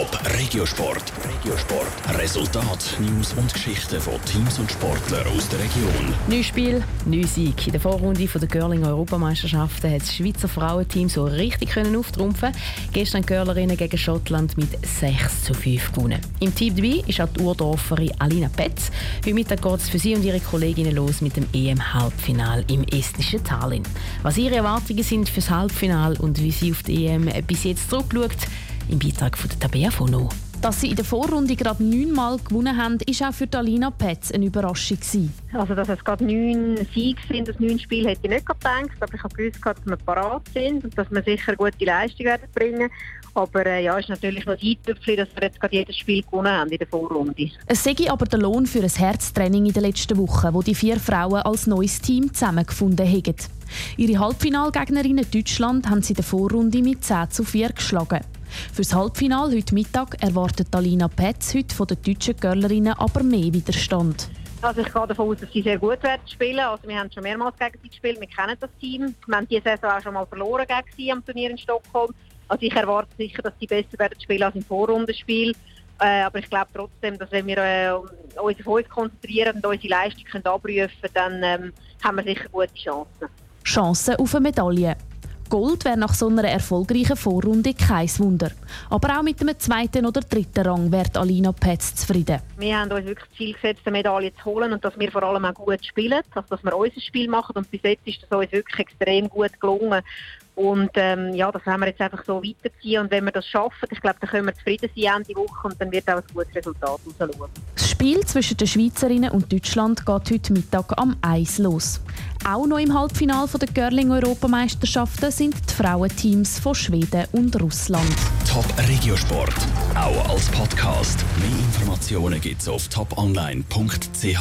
Top Regiosport. Regiosport. Resultat, News und Geschichten von Teams und Sportlern aus der Region. Neues Spiel, neuer Sieg. In der Vorrunde der Girling Europameisterschaften hat das Schweizer Frauenteam so richtig können auftrumpfen. Gestern Girlerinnen gegen Schottland mit 6 zu 5 gewonnen. Im Team dabei ist auch die Urdorferin Alina Petz. Heute Mittag geht es für sie und ihre Kolleginnen los mit dem EM-Halbfinal im estnischen Tallinn. Was ihre Erwartungen sind fürs Halbfinal und wie sie auf die EM bis jetzt zurückschaut, im Beitrag von der Tabea Fono. Dass sie in der Vorrunde gerade neunmal gewonnen haben, ist auch für Alina Petz eine Überraschung. Gewesen. Also, dass es gerade neun Siege sind, das neun Spiel, hätte ich nicht gedacht. Aber ich habe gewusst, dass wir parat sind und dass wir sicher gute Leistung werden bringen. Aber äh, ja, es ist natürlich noch ein Eintüpfchen, dass wir jetzt gerade jedes Spiel gewonnen haben in der Vorrunde. Es sei aber der Lohn für ein Herztraining in den letzten Wochen, wo die vier Frauen als neues Team zusammengefunden haben. Ihre Halbfinalgegnerinnen Deutschland haben sie in der Vorrunde mit 10 zu 4 geschlagen. Für das Halbfinale heute Mittag erwartet Alina Petz heute von den deutschen Girlerinnen aber mehr Widerstand. Also ich gehe davon aus, dass sie sehr gut werden spielen. Also wir haben schon mehrmals gegen sie gespielt, wir kennen das Team. Wir haben diese Saison auch schon mal verloren gegen sie am Turnier in Stockholm. Also ich erwarte sicher, dass sie besser werden spielen als im Vorrundenspiel. Äh, aber ich glaube trotzdem, dass wenn wir äh, uns auf uns konzentrieren und unsere Leistung können abrufen können, dann ähm, haben wir sicher gute Chancen. Chancen auf eine Medaille. Gold wäre nach so einer erfolgreichen Vorrunde kein Wunder. Aber auch mit einem zweiten oder dritten Rang wird Alina Petz zufrieden. Wir haben uns wirklich Ziel gesetzt, eine Medaille zu holen und dass wir vor allem auch gut spielen, also dass wir unser Spiel machen und bis jetzt ist das uns wirklich extrem gut gelungen. Und ähm, ja, das werden wir jetzt einfach so weiterziehen. Und wenn wir das schaffen, ich glaube, dann können wir zufrieden sein Ende Woche und dann wird auch ein gutes Resultat rausschauen. Das Spiel zwischen den Schweizerinnen und Deutschland geht heute Mittag am Eis los. Auch noch im Halbfinale der Curling-Europameisterschaften sind die Frauenteams von Schweden und Russland. Top Regiosport, auch als Podcast. Mehr Informationen gibt's auf toponline.ch.